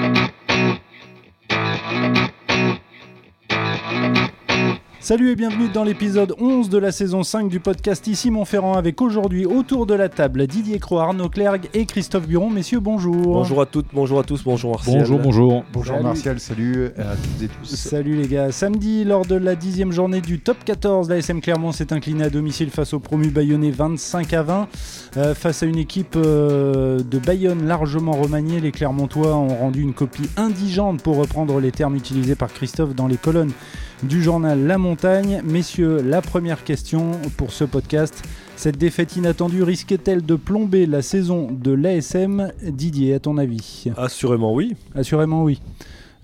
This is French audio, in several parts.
Thank you. Salut et bienvenue dans l'épisode 11 de la saison 5 du podcast Ici Montferrand avec aujourd'hui autour de la table Didier Croix, Arnaud Clergue et Christophe Buron. Messieurs, bonjour. Bonjour à toutes, bonjour à tous, bonjour Martial. Bonjour, bonjour. Bonjour Salut. Martial, salut à toutes et tous. Salut les gars. Samedi, lors de la dixième journée du top 14, la SM Clermont s'est inclinée à domicile face au promu bayonnais 25 à 20. Euh, face à une équipe euh, de Bayonne largement remaniée, les Clermontois ont rendu une copie indigente pour reprendre les termes utilisés par Christophe dans les colonnes du journal La Montagne. Messieurs, la première question pour ce podcast. Cette défaite inattendue risquait-elle de plomber la saison de l'ASM Didier, à ton avis? Assurément oui. Assurément oui.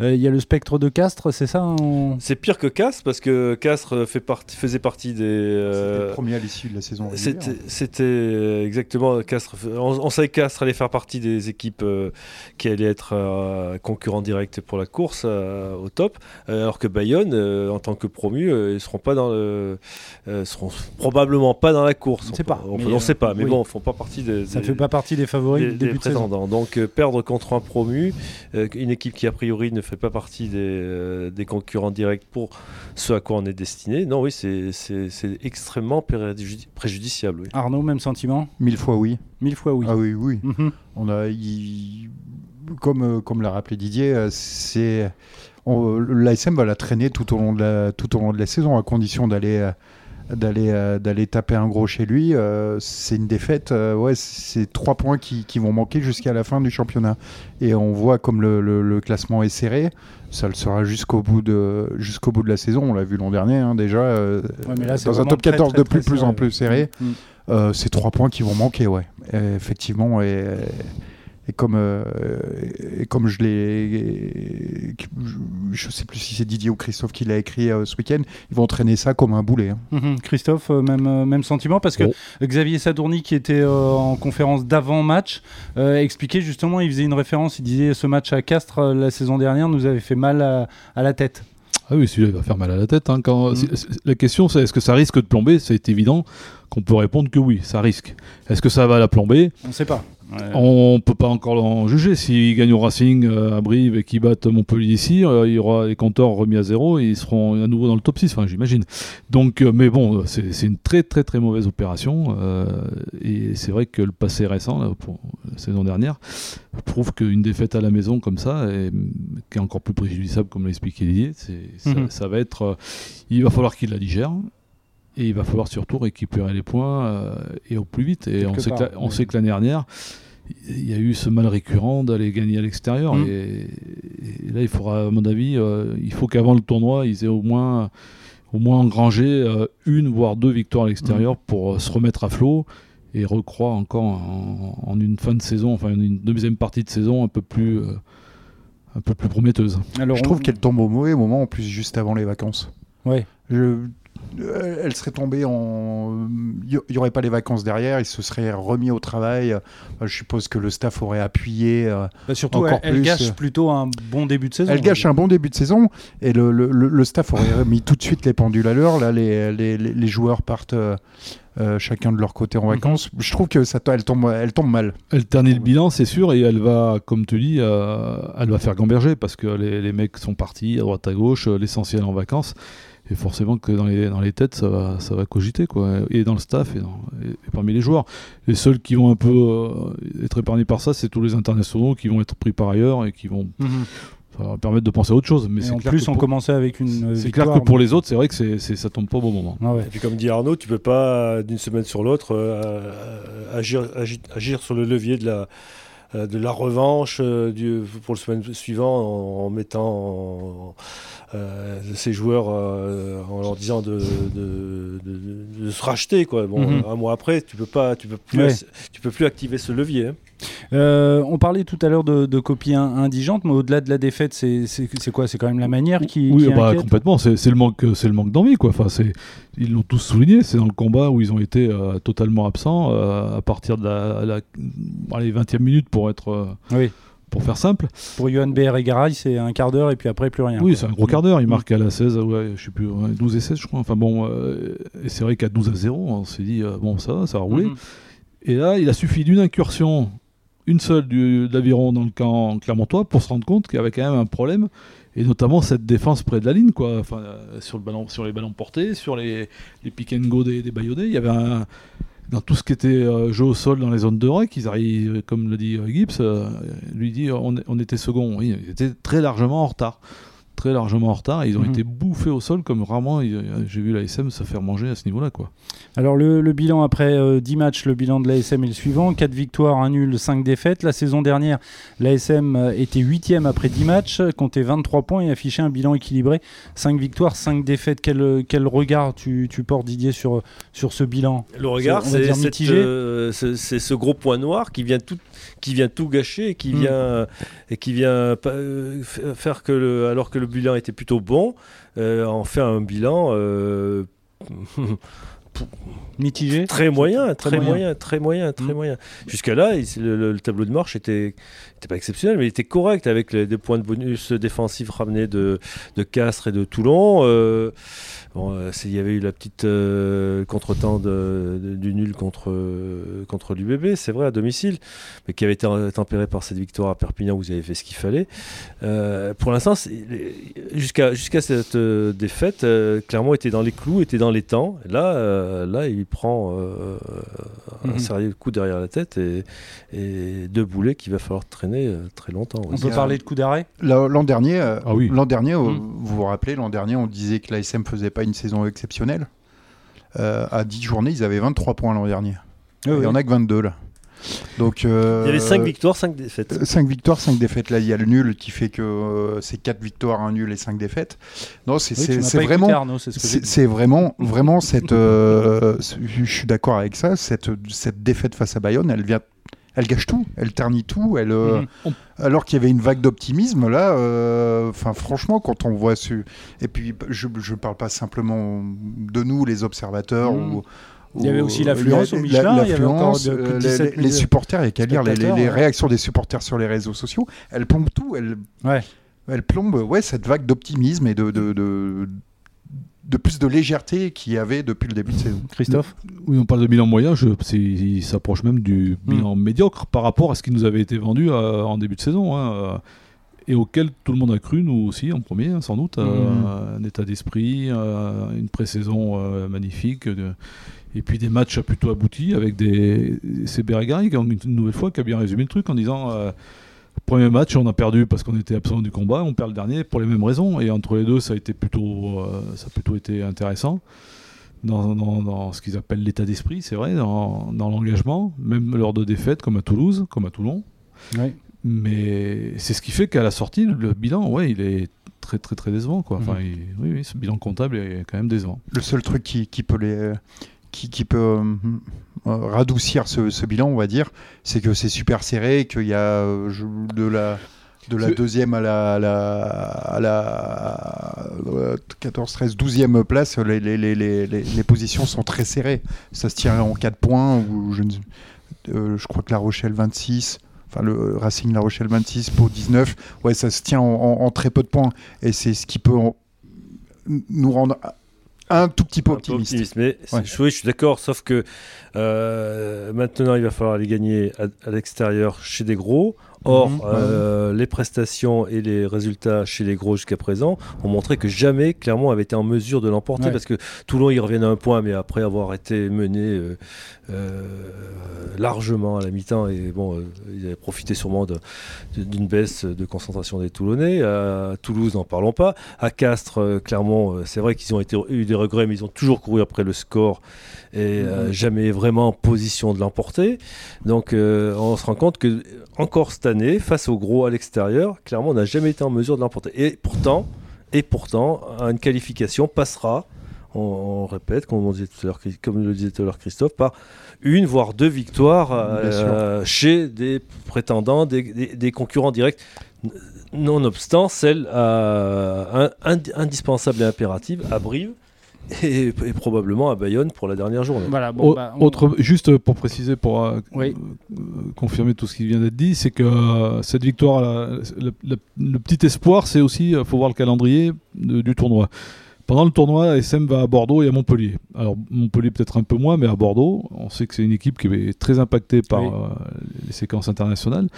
Euh, Il y a le spectre de Castres, c'est ça on- C'est pire que Castres parce que Castres fait faisait partie des. euh, C'était le premier à l'issue de la saison. C'était euh, exactement Castres. On, on savait que Castres allait faire partie des équipes euh, qui allaient être euh, concurrents directs pour la course euh, au top, alors que Bayonne, euh, en tant que promu, euh, ils seront pas dans le, euh, seront probablement pas dans la course. On sait peut- pas, On, on sait pas, mais oui. bon, ils font pas partie des. Ça des- fait pas partie des favoris des, du des début de saison. Donc euh, perdre contre un promu, euh, une équipe qui a priori ne fait pas partie des, euh, des concurrents directs pour ce à quoi on est destiné, non oui c'est- extrêmement préjudi- préjudiciable. oui. Arnaud, même sentiment? Mille fois oui. Mille fois oui. Ah oui, oui. Mhm. On a, comme, euh, comme l'a rappelé Didier, euh, c'est l'ASM va la traîner tout au long de la, tout au long de la saison, à condition d'aller euh, d'aller euh, d'aller taper un gros chez lui. Euh, c'est une défaite. euh, ouais, c'est trois points qui, qui vont manquer jusqu'à la fin du championnat. Et on voit comme le, le- le classement est serré. Ça le sera jusqu'au bout de jusqu'au bout de la saison. On l'a vu l'an dernier hein, déjà. Ouais, là, dans un top très, 14 très, de plus, plus en plus serré. Mhm. Euh, c'est trois points qui vont manquer, ouais. Effectivement, et, et comme, euh, et comme je l'ai. Je sais plus si c'est Didier ou Christophe qui l'a écrit euh, ce week-end, ils vont traîner ça comme un boulet. hein. Mhm. Christophe, euh, même, euh, même sentiment parce que Bon. Xavier Sadourny, qui était euh, en conférence d'avant-match, euh, expliquait justement, il faisait une référence, il disait ce match à Castres euh, la saison dernière nous avait fait mal à, à la tête. Ah oui, celui-là il va faire mal à la tête. hein, quand... Mhm. La question, c'est est-ce que ça risque de plomber? C'est évident qu'on peut répondre que oui, ça risque. Est-ce que ça va la plomber? On ne sait pas. Ouais. On peut pas encore en juger. S'ils gagnent au Racing euh, à Brive et qu'ils battent Montpellier ici, euh, il y aura les compteurs remis à zéro et ils seront à nouveau dans le top 6, enfin, j'imagine. Donc, euh, mais bon, c'est une très très très mauvaise opération. et c'est vrai que le passé récent, là, pour la saison dernière, prouve qu'une défaite à la maison comme ça, et, qui est encore plus préjudiciable, comme l'a expliqué Didier, ça, Mhm. ça va être. il va falloir qu'il la digère. Et il va falloir surtout récupérer les points euh, et au plus vite. Et Quelque on sait, part, que la- on oui. sait que l'année dernière, il y a eu ce mal récurrent d'aller gagner à l'extérieur. Mhm. Et, et là, il faudra, à mon avis, euh, il faut qu'avant le tournoi, ils aient au moins, au moins engrangé euh, une, voire deux victoires à l'extérieur Mhm. pour se remettre à flot et recroire encore en, en une fin de saison, enfin une deuxième partie de saison un peu plus, euh, un peu plus prometteuse. Alors, Je on- trouve qu'elle tombe au mauvais moment, en plus, juste avant les vacances. Ouais. Je- Elle serait tombée en. Il n'y aurait pas les vacances derrière, il se serait remis au travail. Euh, Je suppose que le staff aurait appuyé. euh, Bah, surtout, encore elle, elle plus, gâche euh, plutôt un bon début de saison. Elle gâche un bon début de saison et le, le- le- le staff aurait mis tout de suite les pendules à l'heure. Là, les, les- les- les joueurs partent euh, euh, chacun de leur côté en Mhm. vacances. Je trouve que ça, elle, tombe, elle tombe mal. Elle ternit le bilan, c'est sûr, et elle va, comme tu dis, euh, elle va faire gamberger parce que les, les mecs sont partis à droite à gauche, euh, l'essentiel en vacances. Et forcément que dans les, dans les têtes, ça va, ça va cogiter, quoi. Et dans le staff, et, dans- et- et parmi les joueurs. Les seuls qui vont un peu euh, être épargnés par ça, c'est tous les internationaux qui vont être pris par ailleurs et qui vont Mhm. ça va permettre de penser à autre chose. Mais Et en clair plus, on pour- commençait avec une. euh, C'est clair que pour les autres, c'est vrai que c'est, ça tombe pas au bon moment. Ah ouais. Et puis comme dit Arnaud, tu peux pas euh, d'une semaine sur l'autre euh, agir, agir, agir sur le levier de la, de la revanche euh, du, pour le semaine suivant en, en mettant en- euh, ces joueurs euh, en leur disant de, de, de- de se racheter quoi. Bon, Mhm. un mois après, tu peux pas, tu peux plus, Ouais. tu peux plus activer ce levier. hein. Euh, on parlait tout à l'heure de, de copies in- indigentes, mais au-delà de la défaite, c'est quoi? C'est quand même la manière qui. Oui, qui bah, complètement. C'est le manque, c'est le manque d'envie, quoi. Enfin, ils l'ont tous souligné. C'est dans le combat où ils ont été euh, totalement absents euh, à partir de la, la allez, 20e minute pour être, Oui. pour faire simple. Pour Johan BR et Garay, c'est un quart d'heure et puis après plus rien. oui, c'est un gros quart d'heure. Il Mm. marque à la 16, ouais, je sais plus, ouais, 12 et 16, je crois. Enfin bon, euh, et c'est vrai qu'à 12 à 0, on s'est dit euh, bon, ça va, ça va rouler. Mhm. Et là, il a suffi d'une incursion une seule du, de l'aviron dans le camp clermontois pour se rendre compte qu'il y avait quand même un problème et notamment cette défense près de la ligne, quoi. Enfin, euh, sur, le ballon, sur les ballons portés, sur les, les pick and go des, des. Il y avait un, dans tout ce qui était euh, jeu au sol dans les zones de rec, ils arrivent, comme le dit euh, Gibbs, euh, lui dit on, on était second. Oui, ils étaient très largement en retard. Très largement en retard. Ils ont Mhm. été bouffés au sol comme rarement j'ai vu la SM se faire manger à ce niveau-là. quoi. Alors le, le bilan après euh, 10 matchs, le bilan de l'ASM est le suivant 4 victoires, 1 nul, 5 défaites. La saison dernière, l'ASM euh, était 8 après 10 matchs, comptait 23 points et affichait un bilan équilibré. 5 victoires, 5 défaites. Quel, quel regard tu, tu portes Didier sur, sur ce bilan? Le regard, c'est euh, ce gros point noir qui vient tout, qui vient tout gâcher et qui Mm. vient et qui vient euh, faire que le, alors que le bilan était plutôt bon, euh, en faire un bilan euh, Mitigé très moyen, Très très moyen. moyen, très moyen, très Mm. moyen. Jusqu'à là, il- le, le- le tableau de marche était, était pas exceptionnel, mais il était correct avec les, des points de bonus défensifs ramenés de, de Castres et de Toulon. Euh, bon, euh, il y avait eu la petite euh, contretemps de, de- du nul contre, contre l'UBB, c'est vrai, à domicile, mais qui avait été tempéré par cette victoire à Perpignan où vous avez fait ce qu'il fallait. Euh, pour l'instant, jusqu'à jusqu'à cette défaite, Clermont était dans les clous, était dans les temps. Là, euh, là, il prend euh, un Mhm. sérieux coup derrière la tête et, et deux boulets qu'il va falloir traîner euh, très longtemps. On aussi. peut parler de coup d'arrêt? L'an dernier, euh, Ah oui. l'an dernier Mm. vous vous rappelez, l'an dernier, on disait que l'ASM faisait pas une saison exceptionnelle. Euh, à 10 journées, ils avaient 23 points l'an dernier. Oui, Il y en a que 22 là. Donc, euh, Il y avait 5 victoires, 5 défaites. 5 victoires, 5 défaites. Là, il y a le nul qui fait que euh, c'est 4 victoires, un nul et 5 défaites. Non, c'est Oui, vraiment. C'est ce vraiment, vraiment cette. euh, je suis d'accord avec ça. Cette, cette défaite face à Bayonne, elle vient, elle gâche tout, elle ternit tout. Elle, euh, Mhm. alors qu'il y avait une vague d'optimisme là. euh, Enfin, franchement, quand on voit ce, et puis je, je parle pas simplement de nous, les observateurs Mhm. ou. Il y avait aussi l'affluence la- au Michelin, il y avait encore l'affluence, de- plus de euh, 17 les, les 000 supporters, il y a qu'à lire les, réactions des supporters sur les réseaux sociaux. Elles plombent tout. Elles, Ouais. elle plombe ouais, cette vague d'optimisme et de, de, de, de plus de légèreté qu'il y avait depuis le début de saison. Christophe Oui, on parle de bilan moyen, je, il s'approche même du bilan médiocre par rapport à ce qui nous avait été vendu euh, en début de saison. hein, euh, et auquel tout le monde a cru, nous aussi, en premier, hein, sans doute. euh, un état d'esprit, euh, une pré-saison euh, magnifique, de- et puis des matchs plutôt aboutis avec des. C'est Bergari, qui, une nouvelle fois, qui a bien résumé le truc en disant. euh, Premier match, on a perdu parce qu'on était absent du combat. On perd le dernier pour les mêmes raisons. Et entre les deux, ça a été plutôt, euh, ça a plutôt été intéressant dans, dans- dans ce qu'ils appellent l'état d'esprit, c'est vrai, dans, dans l'engagement, même lors de défaites comme à Toulouse, comme à Toulon. Oui. Mais c'est ce qui fait qu'à la sortie, le bilan, ouais, il est très très très décevant, quoi. Enfin, il- oui, oui, ce bilan comptable est quand même décevant. Le seul truc qui, qui peut les qui, qui peut euh, euh, radoucir ce, ce bilan, on va dire, c'est que c'est super serré, qu'il y a euh, de la de la deuxième à la, à la, à la euh, 14, 13, 12e place, les, les, les, les, positions sont très serrées. Ça se tient en 4 points, ou je, euh, je crois que La Rochelle 26, enfin le Racing La Rochelle 26, Pau 19, ouais, ça se tient en, en- en très peu de points. Et c'est ce qui peut en- nous rendre un tout petit peu optimiste. optimiste, mais Ouais. oui, je suis d'accord, sauf que euh, maintenant il va falloir les gagner à, à l'extérieur chez des gros. Or, Mhm. euh, les prestations et les résultats chez les gros jusqu'à présent ont montré que jamais Clermont avait été en mesure de l'emporter Ouais. parce que Toulon ils reviennent à un point, mais après avoir été mené euh, euh, largement à la mi-temps et bon, ils avaient profité sûrement d'une baisse de concentration des Toulonnais. À Toulouse, n'en parlons pas. À Castres, Clermont, c'est vrai qu'ils ont été, eu des regrets, mais ils ont toujours couru après le score et jamais vraiment en position de l'emporter. Donc on se rend compte que encore cette année, face aux gros à l'extérieur, Clermont n'a jamais été en mesure de l'emporter. Et pourtant, et pourtant, une qualification passera. On, on répète, comme, on disait tout à l'heure, comme le disait tout à l'heure Christophe, par une voire deux victoires euh, chez des prétendants, des, des- des concurrents directs, nonobstant celle euh, indispensable et impérative à Brive et, et probablement à Bayonne pour la dernière journée. Voilà, bon, bah, on- Autre, juste pour préciser, pour euh, Oui. euh, confirmer tout ce qui vient d'être dit, c'est que euh, cette victoire, la- le, petit espoir, c'est aussi, il faut voir le calendrier de- du tournoi. Pendant le tournoi, SM va à Bordeaux et à Montpellier. Alors Montpellier peut-être un peu moins, mais à Bordeaux, on sait que c'est une équipe qui est très impactée par Oui. euh, les séquences internationales.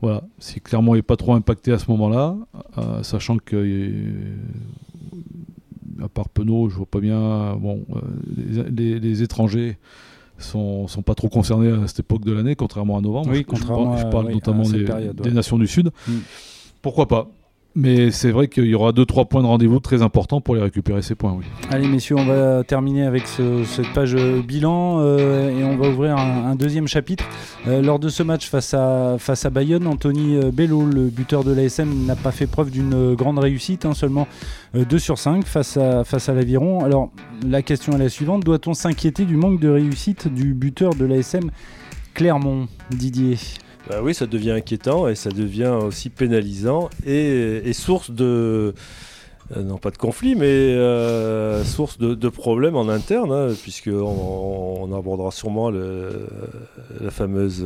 Voilà, si Clermont n'est pas trop impacté à ce moment-là, euh, sachant que euh, à part Penaud, je vois pas bien. Bon, euh, les, les- les étrangers sont, sont pas trop concernés à cette époque de l'année, contrairement à novembre. Oui, je, je contrairement parle, je à- parle oui, notamment à des, période, des ouais. nations du Sud. Mm. Pourquoi pas? Mais c'est vrai qu'il y aura 2-3 points de rendez-vous très importants pour les récupérer ces points. Allez messieurs, on va terminer avec ce- cette page euh, bilan euh, et on va ouvrir un, deuxième chapitre. Euh, lors de ce match face à, Bayonne, Anthony Bello, le buteur de l'ASM, n'a pas fait preuve d'une grande réussite, hein, seulement euh, 2 sur 5 face à, face à l'Aviron. Alors la question est la suivante, doit-on s'inquiéter du manque de réussite du buteur de l'ASM Clermont, Didier? Bah oui, ça devient inquiétant et ça devient aussi pénalisant et, et source de. euh, non pas de conflit, mais euh, source de, de problèmes en interne, hein, puisque on, on abordera sûrement le- la fameuse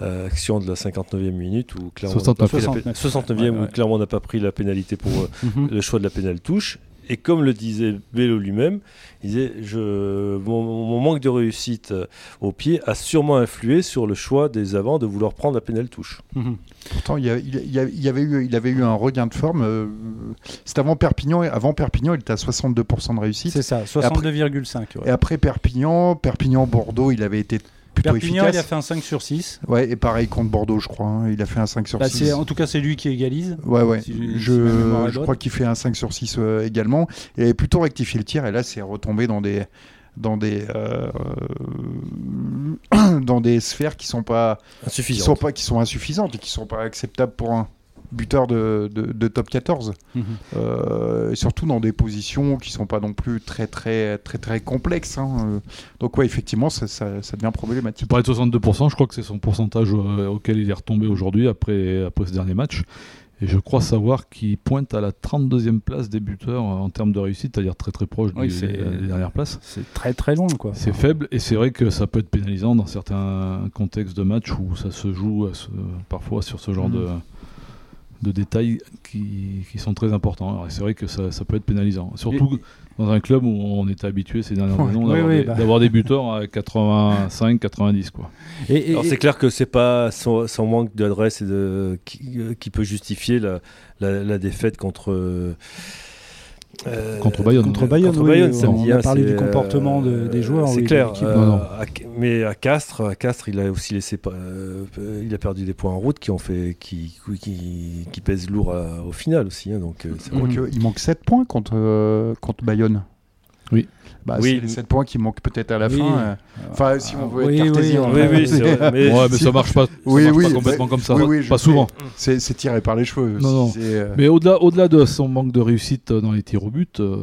euh, action de la 59e minute où Clermont n'a pas 69. pris la pé- 69e Ouais, où ouais. Clermont n'a pas pris la pénalité pour Mhm. le choix de la pénale touche. Et comme le disait Bello lui-même, il disait je, mon, mon manque de réussite euh, au pied a sûrement influé sur le choix des avants de vouloir prendre la pénale touche. Mhm. Pourtant, il y, a- il y a- il y a- il y avait eu, il avait eu un regain de forme. euh, C'était avant Perpignan. Avant Perpignan, il était à 62% de réussite. C'est ça, 62,5. ouais. Et après Perpignan, Perpignan-Bordeaux, il avait été plutôt Perpignan, il a efficace. fait un 5 sur 6. Ouais, et pareil contre Bordeaux, je crois. hein, Il a fait un 5 sur Bah, 6. c'est- en tout cas, c'est lui qui égalise. Ouais, ouais. Si- je je bonne. crois qu'il fait un 5 sur 6 euh, également. Il avait plutôt rectifié le tir et là, c'est retombé dans des dans des euh, dans des sphères qui sont pas qui sont pas qui sont insuffisantes et qui sont pas acceptables pour un buteur de, de, de top 14 Mhm. Euh, et surtout dans des positions qui sont pas non plus très très très très complexes hein. Donc ouais effectivement ça, ça, ça devient Tu problématique parlais de 62%, je crois que c'est son pourcentage euh, auquel il est retombé aujourd'hui après, après ce dernier match. Et je crois savoir qu'il pointe à la 32e place des buteurs en termes de réussite, c'est-à-dire très très proche Oui, des, des dernières places. C'est très très loin, quoi. C'est faible et c'est vrai que ça peut être pénalisant dans certains contextes de match où ça se joue à ce- parfois sur ce genre Mhm. de, de détails qui, qui sont très importants. Alors, C'est vrai que ça, ça peut être pénalisant, surtout dans un club où on était habitué ces dernières années Oui, d'avoir oui, des, bah. d'avoir des buteurs à 85-90 quoi. Et, et- Alors c'est clair que c'est pas son, son manque d'adresse et de, qui, euh, qui peut justifier la, la- la défaite contre euh, euh, Contre Bayonne. Contre Bayonne, contre oui, Bayonne on samedi, a parlé du comportement de- euh, des joueurs, C'est oui, clair. euh, Non, non. à- mais à Castres, à Castres, il a aussi laissé, euh, il a perdu des points en route qui ont fait, qui, qui, qui pèsent lourd à- au final aussi. hein, donc il manque 7 points contre, euh, contre Bayonne. Oui. Bah, Oui. c'est les 7 points qui manquent peut-être à la Oui. fin. euh. Enfin, si on veut oui, être cartésien. on Oui, vrai. Mais, ouais, mais ça marche pas, ça Oui, marche oui, pas complètement mais- comme ça, oui, oui, je pas souvent. C'est tiré par les cheveux. Non, non. C'est, euh, Mais au-delà, au-delà de son manque de réussite dans les tirs au but, euh,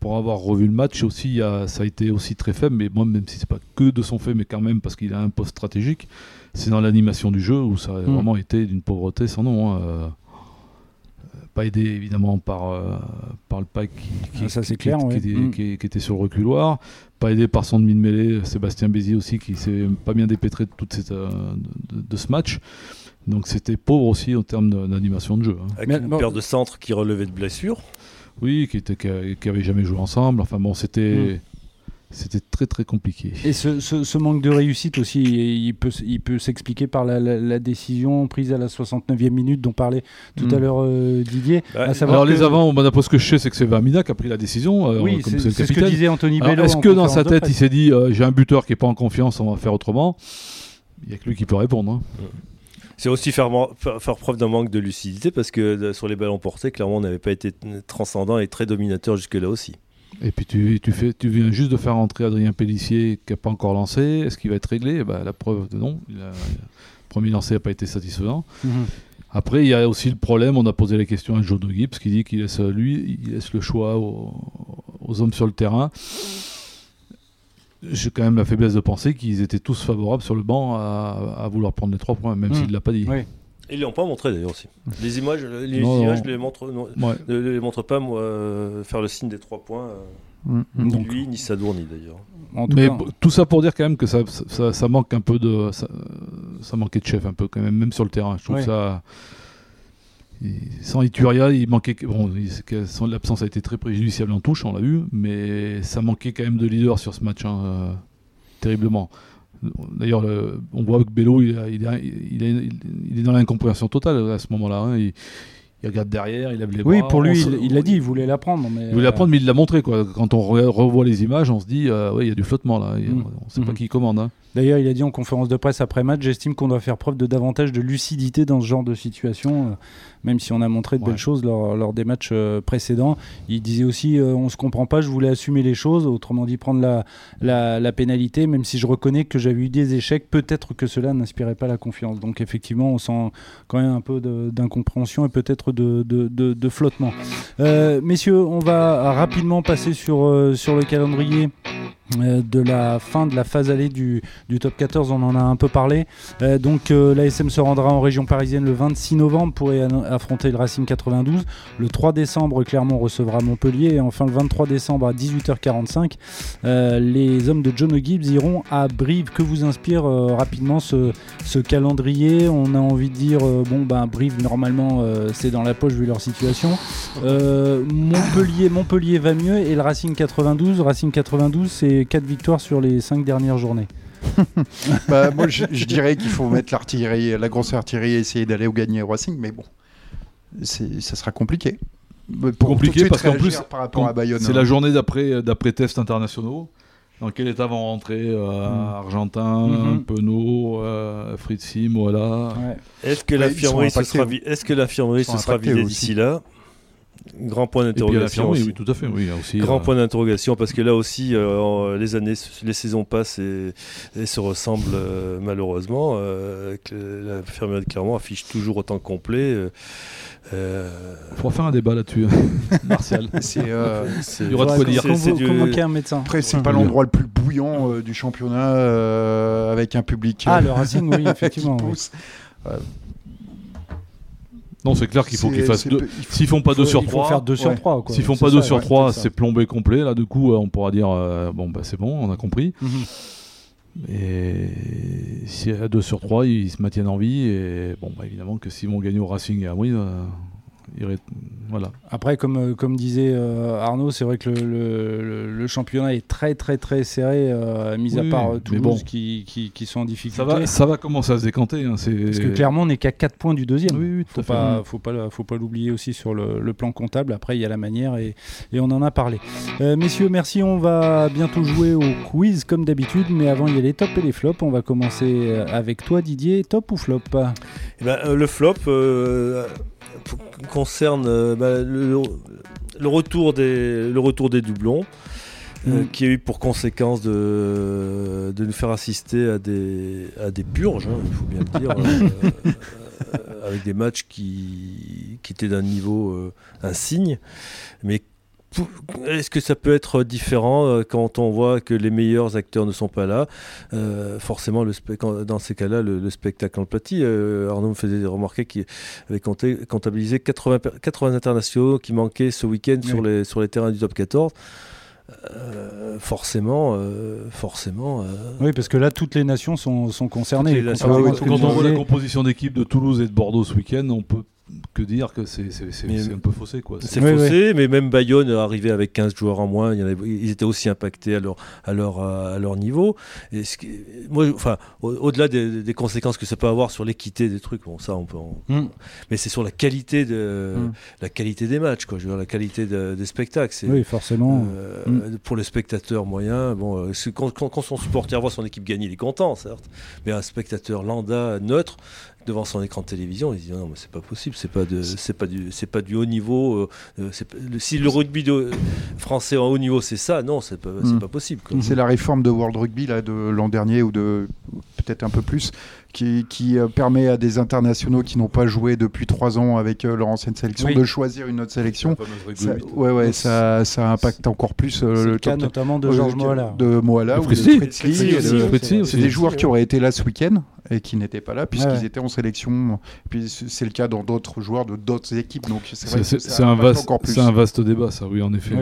pour avoir revu le match aussi, ça a été aussi très faible. Mais moi, même si c'est pas que de son fait, mais quand même parce qu'il a un poste stratégique, c'est dans l'animation du jeu où ça a Mm. vraiment été d'une pauvreté sans nom. hein. Pas aidé évidemment par, euh, par le pack qui, qui- Ah, ça, c'est qui- clair, qui ouais. était, qui- qui était sur le reculoir. Pas aidé par son demi de mêlée, Sébastien Bézier aussi, qui s'est pas bien dépêtré de, toute cette, euh, de, ce match. Donc c'était pauvre aussi en termes d'animation de jeu. hein. avec Mais une bon- paire de centres qui relevait de blessures. Oui, qui était qui, jamais joué ensemble. Enfin bon, c'était Mm. C'était très très compliqué. Et ce, ce- ce manque de réussite aussi, il peut, il peut s'expliquer par la, la- la décision prise à la 69e minute dont parlait tout à l'heure euh, Didier. À savoir Alors les que- bah, d'après ce que je sais, c'est que c'est Vamina qui a pris la décision, euh, Oui, c'est ce que disait Anthony Bello. Est-ce que dans sa tête, il s'est dit euh, j'ai un buteur qui est pas en confiance, on va faire autrement? Il n'y a que lui qui peut répondre. hein. C'est aussi faire, man- faire- preuve d'un manque de lucidité parce que sur les ballons portés, clairement, on n'avait pas été transcendant et très dominateur jusque-là aussi. Et puis tu, tu, fais, tu viens juste de faire entrer Adrien Pellissier qui n'a pas encore lancé. Est-ce qu'il va être réglé? Bah, La preuve de non. Il a- le premier lancé n'a pas été satisfaisant. Mhm. Après, il y a aussi le problème, on a posé la question à Joe De Gibbs qui dit qu'il laisse, lui, il laisse le choix aux, aux hommes sur le terrain. J'ai quand même la faiblesse de penser qu'ils étaient tous favorables sur le banc à, à vouloir prendre les trois points, même Mm. s'il ne l'a pas dit. Oui. Ils ne l'ont pas montré d'ailleurs aussi. Les images, les Non, images non. les montrent, non, Ouais. ne les montrent pas moi, euh, faire le signe des trois points. euh, mm, mm. ni Donc- lui, ni Sadourni d'ailleurs. En tout Mais cas, b- tout ça pour dire quand même que ça, ça, ça manque un peu de. Ça, ça manquait de chef un peu quand même, même sur le terrain. Je trouve Ouais. ça. sans Ituria, il manquait. Bon, l'absence a été très préjudiciable en touche, on l'a vu, mais ça manquait quand même de leader sur ce match, hein, terriblement. D'ailleurs, on voit que Bello, il, il, est dans l'incompréhension totale à ce moment-là. Hein. Il, regarde derrière, il lève les bras. Oui, pour lui, il l'a dit, il voulait l'apprendre. Mais il voulait l'apprendre, mais il l'a montré. Quoi. Quand on revoit les images, on se dit, euh, oui, il y a du flottement là. Mm. On ne sait pas mm. qui commande. Hein. D'ailleurs, il a dit en conférence de presse après match, j'estime qu'on doit faire preuve de davantage de lucidité dans ce genre de situation, euh, même si on a montré de belles choses lors, des matchs euh, précédents. Il disait aussi, euh, on se comprend pas, je voulais assumer les choses, autrement dit prendre la, la, pénalité, même si je reconnais que j'avais eu des échecs, peut-être que cela n'inspirait pas la confiance. Donc effectivement, on sent quand même un peu d'incompréhension et peut-être de, de, de, flottement. messieurs, on va rapidement passer sur, sur le calendrier de la fin de la phase allée du, top 14, on en a un peu parlé. Euh, donc euh, l'ASM se rendra en région parisienne le 26 novembre pour affronter le Racing 92. Le 3 décembre, Clermont recevra Montpellier. Et enfin le 23 décembre à 18h45, les hommes de John Gibbs iront à Brive. Que vous inspire rapidement ce, calendrier? On a envie de dire, bon ben Brive normalement c'est dans la poche vu leur situation. Montpellier, Montpellier va mieux et le Racing 92, Racing 92 c'est 4 victoires sur les 5 dernières journées. bah, moi, je, dirais qu'il faut mettre l'artillerie, la grosse artillerie et essayer d'aller au gagner au Racing, mais bon, ça sera compliqué. Pour compliqué parce qu'en plus, c'est la hein. journée d'après d'après tests internationaux. Dans quel état vont rentrer euh, mm. Argentin, mm-hmm. Penaud, euh, Fritzi, Moala Est-ce que l'infirmerie se sera, est-ce que l'infirmerie se sera vidée d'ici là? Grand point d'interrogation. Oui, tout à fait. Oui, aussi, Grand euh, point d'interrogation parce que là aussi, euh, les années, les saisons passent et, se ressemblent euh, malheureusement. la fermerie de Clermont affiche toujours autant complet. Il faudra faire un débat là-dessus, Martial. C'est, il y aura de quoi dire. un médecin. Après, c'est pas l'endroit le plus bouillant du championnat avec un public. Ah, le Racing, oui, effectivement. Non, c'est clair qu'il faut qu'ils fassent deux. S'ils font pas 2 sur 3, faire 2 sur 3. S'ils font pas 2 sur 3, c'est plombé complet. Là, du coup, on pourra dire euh, bon, bah, c'est bon, on a compris. Mhm. Et si à 2 sur 3, ils se maintiennent en vie. Et bon, bah, évidemment que s'ils vont gagner au Racing et à Brive, euh, voilà. Après, comme, euh, comme disait euh, Arnaud, c'est vrai que le, le, championnat est très très très serré, euh, mis à part Toulouse qui, qui, qui, sont en difficulté. Ça va, ça va commencer à se décanter. Hein, Parce que clairement, on n'est qu'à 4 points du deuxième. Il oui, faut, pas, faut pas, faut pas l'oublier aussi sur le, plan comptable. Après, il y a la manière et, et on en a parlé. messieurs, merci. On va bientôt jouer au quiz comme d'habitude, mais avant, il y a les tops et les flops. On va commencer avec toi, Didier. Top ou flop? Eh ben, Le flop concerne euh, bah, le, retour des, le retour des doublons. Euh, mm. qui a eu pour conséquence de, de nous faire assister à des, à des purges, hein, il faut bien le dire, euh, avec des matchs qui, qui étaient d'un niveau insigne, mais est-ce que ça peut être différent euh, quand on voit que les meilleurs acteurs ne sont pas là euh, Forcément, le dans ces cas-là, le, spectacle en pâtit. Euh, Arnaud me faisait remarquer qu'il avait compté, comptabilisé 80, 80 internationaux qui manquaient ce week-end sur, les, sur les terrains du top 14. forcément, forcément. Oui, parce que là, toutes les nations sont, sont concernées. quand on voit la composition d'équipe de Toulouse et de Bordeaux ce week-end, on peut que dire que c'est un peu faussé. quoi. C'est faussé, mais même Bayonne arrivé avec 15 joueurs en moins, il y en avait, ils étaient aussi impactés à leur, à leur, à leur niveau. Et ce moi, enfin, au-delà des, conséquences que ça peut avoir sur l'équité des trucs, bon, ça on peut. Mm. Mais c'est sur la qualité, de, mm. la qualité des matchs, quoi. Je veux dire, la qualité des spectacles. Oui, forcément. Euh, mm. Pour le spectateur moyen, bon, euh, quand, quand, son supporter voit son équipe gagner, il est content, certes. Mais un spectateur lambda, neutre, devant son écran de télévision, il se dit non mais c'est pas possible, c'est pas de, c'est pas du, c'est pas du haut niveau. Euh, euh, si le rugby français en haut niveau c'est ça, non c'est pas, hmm. pas possible. C'est la réforme de World Rugby là de l'an dernier ou de peut-être un peu plus qui, euh, permet à des internationaux qui n'ont pas joué depuis trois ans avec leur ancienne sélection de choisir une autre sélection. Ça, ouais, ouais, ça, ça impacte encore plus le, cas notamment de Georges Moala. De Moala ou de Fritzi. C'est des joueurs qui auraient été là ce week-end et qui n'étaient pas là puisqu'ils étaient en sélection. Puis c'est le cas dans d'autres joueurs de d'autres équipes. Donc c'est un vaste, c'est un vaste débat, ça, oui, en effet.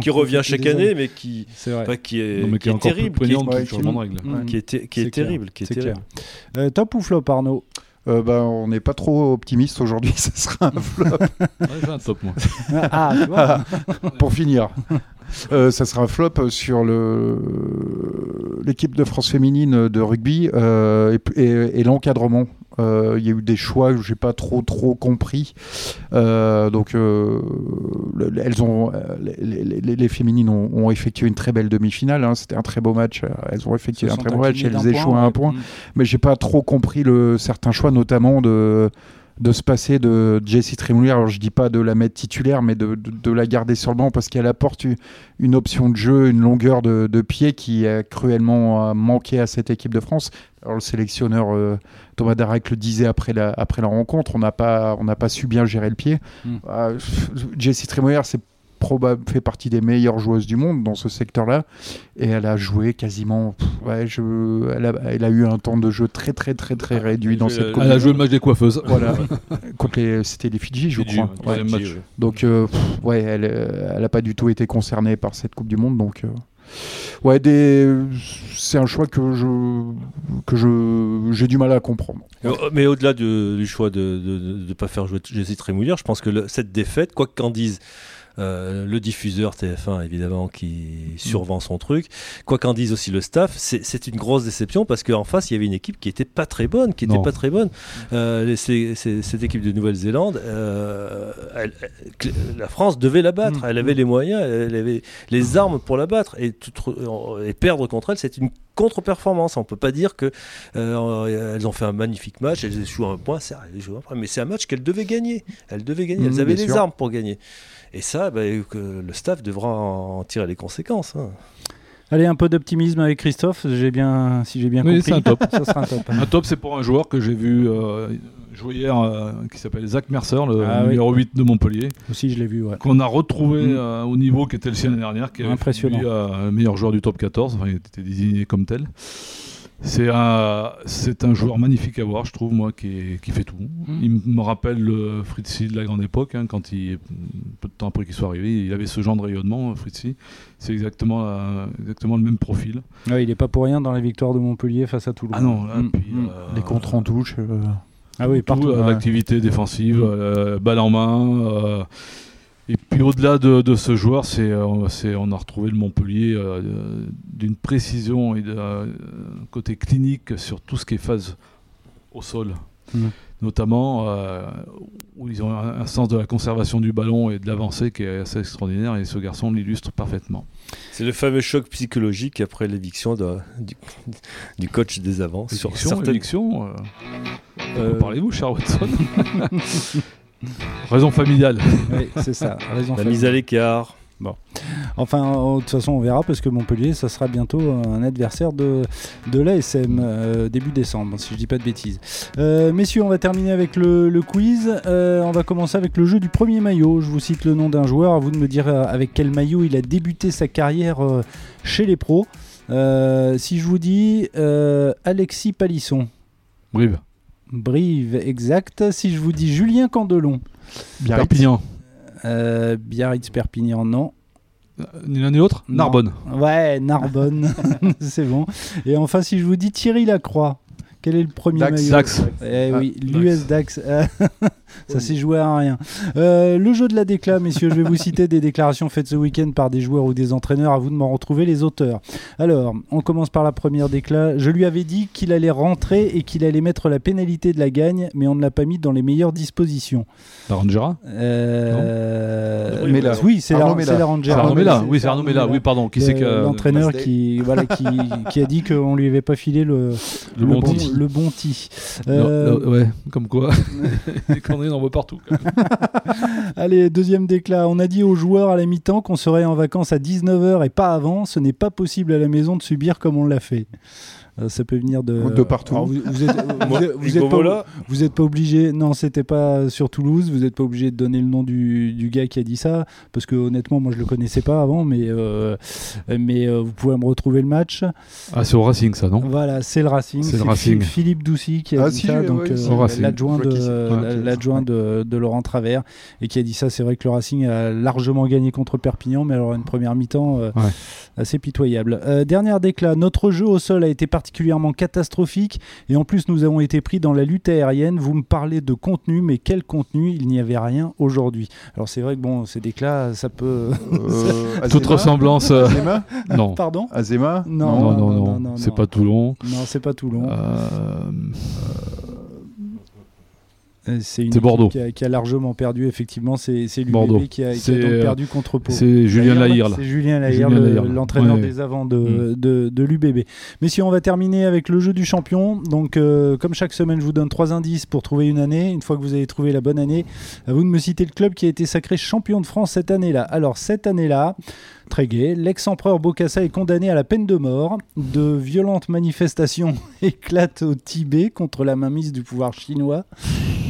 qui revient chaque année, mais qui, qui est, terrible, qui est, qui est, terrible, qui est, terrible. top ou flop, Arnaud? Euh, bah, on n'est pas trop optimiste aujourd'hui, ça sera un flop. Ouais, j'ai un top, moi. Ah, tu vois pour finir. Euh, ça sera un flop sur le l'équipe de France féminine de rugby euh, et, et- et l'encadrement. Euh, Il y a eu des choix que j'ai pas trop trop compris. Euh, donc euh, le- le- elles ont les, les- les- les féminines ont, ont effectué une très belle demi-finale. hein. C'était un très beau match. Elles ont effectué un très beau match. Elles échouent à un ouais. point Mm. mais j'ai pas trop compris le, certains choix, notamment de, de se passer de Jessie Tremoulier. Alors je dis pas de la mettre titulaire, mais de, de- de la garder sur le banc parce qu'elle apporte une option de jeu, une longueur de, de pied qui a cruellement euh, manqué à cette équipe de France. Alors le sélectionneur euh, Thomas Darac le disait après la, après la rencontre, on n'a pas, on n'a pas su bien gérer le pied. Mm. Euh, Jessie c'est probable fait partie des meilleures joueuses du monde dans ce secteur-là et elle a joué quasiment pff, ouais, je, elle, a, elle a eu un temps de jeu très très très très réduit dans cette coupe Elle a joué le match des coiffeuses. voilà c'était les Fidji je Fidji, crois ouais. Ouais. Deuxième match. Fidji, ouais. donc euh, pff, ouais elle euh, elle a pas du tout été concernée par cette coupe du monde donc euh, ouais des c'est un choix que je que je j'ai du mal à comprendre Mais au- Mais au-delà de- du choix de ne pas faire jouer Jessie Trémouillère, je pense que le- cette défaite, quoi qu'en dise euh, le diffuseur TF1, évidemment, qui survend son truc, quoi qu'en dise aussi le staff, c'est une grosse déception parce qu'en face, il y avait une équipe qui était pas très bonne, qui était Non. pas très bonne. Euh, les- cette équipe de Nouvelle-Zélande, euh, la France devait la battre. Mm. Elle avait les moyens, elle avait les armes pour la battre. Et, tout- et perdre contre elle, c'est une contre-performance. On peut pas dire que euh, elles ont fait un magnifique match, elles échouent un point, elles un mais c'est un match qu'elles devaient gagner. Elles devaient gagner, elles Mhm, avaient les sûr. armes pour gagner. Et ça, bah, que le staff devra en tirer les conséquences. hein. Allez, un peu d'optimisme avec Christophe, j'ai bien, si j'ai bien Oui, compris. c'est un top. Ça sera un top. Un top, c'est pour un joueur que j'ai vu euh, jouer hier, euh, qui s'appelle Zach Mercer, le Ah oui. numéro 8 de Montpellier, Aussi, je l'ai vu, ouais. qu'on a retrouvé Mm. euh, au niveau qui était le sien l'année dernière, qui euh, le meilleur joueur du top 14, enfin, il était désigné comme tel. C'est un, c'est un joueur magnifique à voir, je trouve, moi, qui, est- qui fait tout. Mm. Il me rappelle le Fritzi de la grande époque, hein, quand il, peu de temps après qu'il soit arrivé, il avait ce genre de rayonnement, Fritzi. C'est exactement, euh, exactement le même profil. Ouais, il est pas pour rien dans la victoire de Montpellier face à Toulouse. Ah non, là, Mm, puis, mm. euh, les contres en touche euh, Ah oui, tout, partout. euh, ouais. l'activité défensive, euh, balle en main. Et puis au-delà de, de ce joueur, c'est, euh, c'est- on a retrouvé le Montpellier euh, d'une précision et d'un euh, côté clinique sur tout ce qui est phase au sol. Notamment euh, où ils ont un, un sens de la conservation du ballon et de l'avancée qui est assez extraordinaire et ce garçon l'illustre parfaitement. C'est le fameux choc psychologique après l'éviction de- du, du coach des avants. Sur Éviction, certaines... éviction, euh, de Euh, quoi parlez-vous, cher Watson? Raison familiale. Oui, c'est ça. Raison La mise à l'écart. Enfin, euh, de toute façon, on verra parce que Montpellier, ça sera bientôt un adversaire de, de l'ASM euh, début décembre, si je dis pas de bêtises. Euh, messieurs, on va terminer avec le, le quiz. Euh, on va commencer avec le jeu du premier maillot. Je vous cite le nom d'un joueur. À vous de me dire avec quel maillot il a débuté sa carrière euh, chez les pros. Euh, si je vous dis euh, Alexis Palisson, Brive. Brive, exact. Si je vous dis Julien Candelon, Biarritz. Perpignan. euh, Biarritz, Perpignan, non. Ni l'un ni l'autre? Narbonne. Ouais, Narbonne, c'est bon. Et enfin, si je vous dis Thierry Lacroix, quel est le premier Dax. maillot Dax. Eh Ah, oui, l'US Dax. Euh, Ça s'est joué à rien. Euh, le jeu de la décla, messieurs, je vais vous citer des déclarations faites ce week-end par des joueurs ou des entraîneurs. À vous de m'en retrouver les auteurs. Alors, on commence par la première décla. Je lui avais dit qu'il allait rentrer et qu'il allait mettre la pénalité de la gagne, mais on ne l'a pas mis dans les meilleures dispositions. La Rangera? Euh, Non. Oui, c'est la, la Ranger. C'est Arnaud Mella. C'est- Oui, c'est Arnaud Mella. Oui, pardon. Qui c'est que l'entraîneur qui, voilà, qui, qui a dit qu'on lui avait pas filé le, Le bon. Le bon. Non, Euh, ouais, comme quoi. Les conneries, on en voit partout. quand même. Allez, deuxième déclat. On a dit aux joueurs à la mi-temps qu'on serait en vacances à 19h et pas avant. Ce n'est pas possible à la maison de subir comme on l'a fait. Euh, ça peut venir de, De partout. Alors, vous, vous êtes, vous êtes- vous êtes pas, Mola, vous êtes pas obligé. Non, c'était pas sur Toulouse. Vous n'êtes pas obligé de donner le nom du, du gars qui a dit ça, parce que honnêtement, moi je le connaissais pas avant, mais euh, mais euh, vous pouvez me retrouver le match. Ah, c'est au Racing, ça, non? Voilà, c'est le Racing. C'est le Racing. Philippe Doucy qui a Ah, dit si, ça, donc euh, Racing. l'adjoint de, Ouais, l'adjoint de, de Laurent Travers et qui a dit ça. C'est vrai que le Racing a largement gagné contre Perpignan, mais alors une première mi-temps euh, Ouais. assez pitoyable. Euh, dernière déclat. Notre jeu au sol a été particulièrement catastrophique. Et en plus, nous avons été pris dans la lutte aérienne. Vous me parlez de contenu, mais quel contenu? Il n'y avait rien aujourd'hui. Alors c'est vrai que bon, ces déclats, ça peut. Euh, Toute ressemblance. euh, Azema? non. Pardon? Azema? Non, Non, non, non, non, non, c'est non. pas Toulon. Non, c'est pas Toulon. Euh, Euh, C'est une c'est Bordeaux. Qui, a, qui a largement perdu, effectivement. C'est l'UBB Bordeaux. qui a, qui a C'est, donc euh, perdu contre Pau. C'est Julien Lahire. C'est Julien Lahire, Julien le- Lahire, l'entraîneur ouais. des avants de, de, de l'UBB. Messieurs, on va terminer avec le jeu du champion. Donc, euh, comme chaque semaine, je vous donne trois indices pour trouver une année. Une fois que vous avez trouvé la bonne année, à vous de me citer le club qui a été sacré champion de France cette année-là. Alors, cette année-là, très gai, l'ex-empereur Bokassa est condamné à la peine de mort. De violentes manifestations éclatent au Tibet contre la mainmise du pouvoir chinois.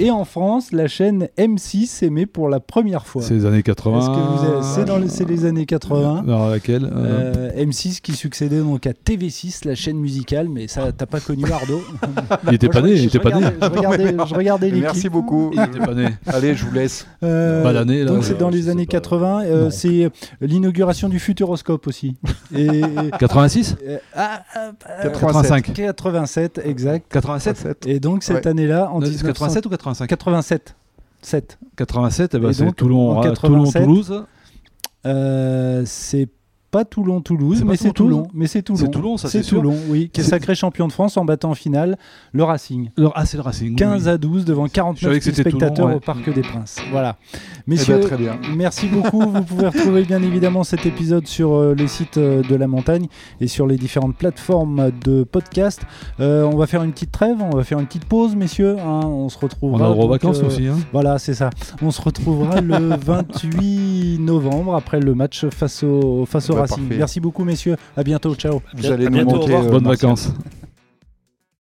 Et en France, la chaîne M6 émet pour la première fois. C'est les années 80. Est-ce que vous avez- C'est dans les, c'est les années 80. Dans laquelle euh, Euh, M6 qui succédait donc à TV6, la chaîne musicale, mais ça t'as pas connu Ardo. Il était pas né, je il était pas né. Je regardais, je regardais l'équipe. Merci beaucoup. Il était pas né. Allez, je vous laisse. Euh, Pas l'année, là, donc c'est dans je les années pas. 80. euh, Non. c'est l'inauguration du Futuroscope aussi. Et, 86 euh, ah, ah, ah, 85. 87, exact. 87 Et donc cette Ouais. année-là, en C'est 1900 87 ou 85 87. 7. 87, eh ben, Et c'est donc, Toulon, en ah, 87, Toulon, Toulouse. Euh, c'est pas Toulon-Toulouse, mais c'est Toulon. Mais c'est Toulon. C'est Toulon, ça, c'est. Toulon, oui, qui est sacré champion de France en battant en finale le Racing. Alors, ah, c'est le Racing. oui, 15 oui. à 12 devant Je 49 savais 000 que c'était Toulon, spectateurs ouais. au Parc des Princes. Voilà. Eh Messieurs, ben, très bien. merci beaucoup. Vous pouvez retrouver bien évidemment cet épisode sur euh, le site euh, de la montagne et sur les différentes plateformes de podcast. Euh, on va faire une petite trêve, on va faire une petite pause, messieurs. hein. on se retrouvera. On a le droit aux vacances aussi. Hein. Voilà, c'est ça. On se retrouvera le 28 novembre après le match face au, face au Merci beaucoup, messieurs. À bientôt. Ciao. Vous bientôt, euh, Bonnes vacances.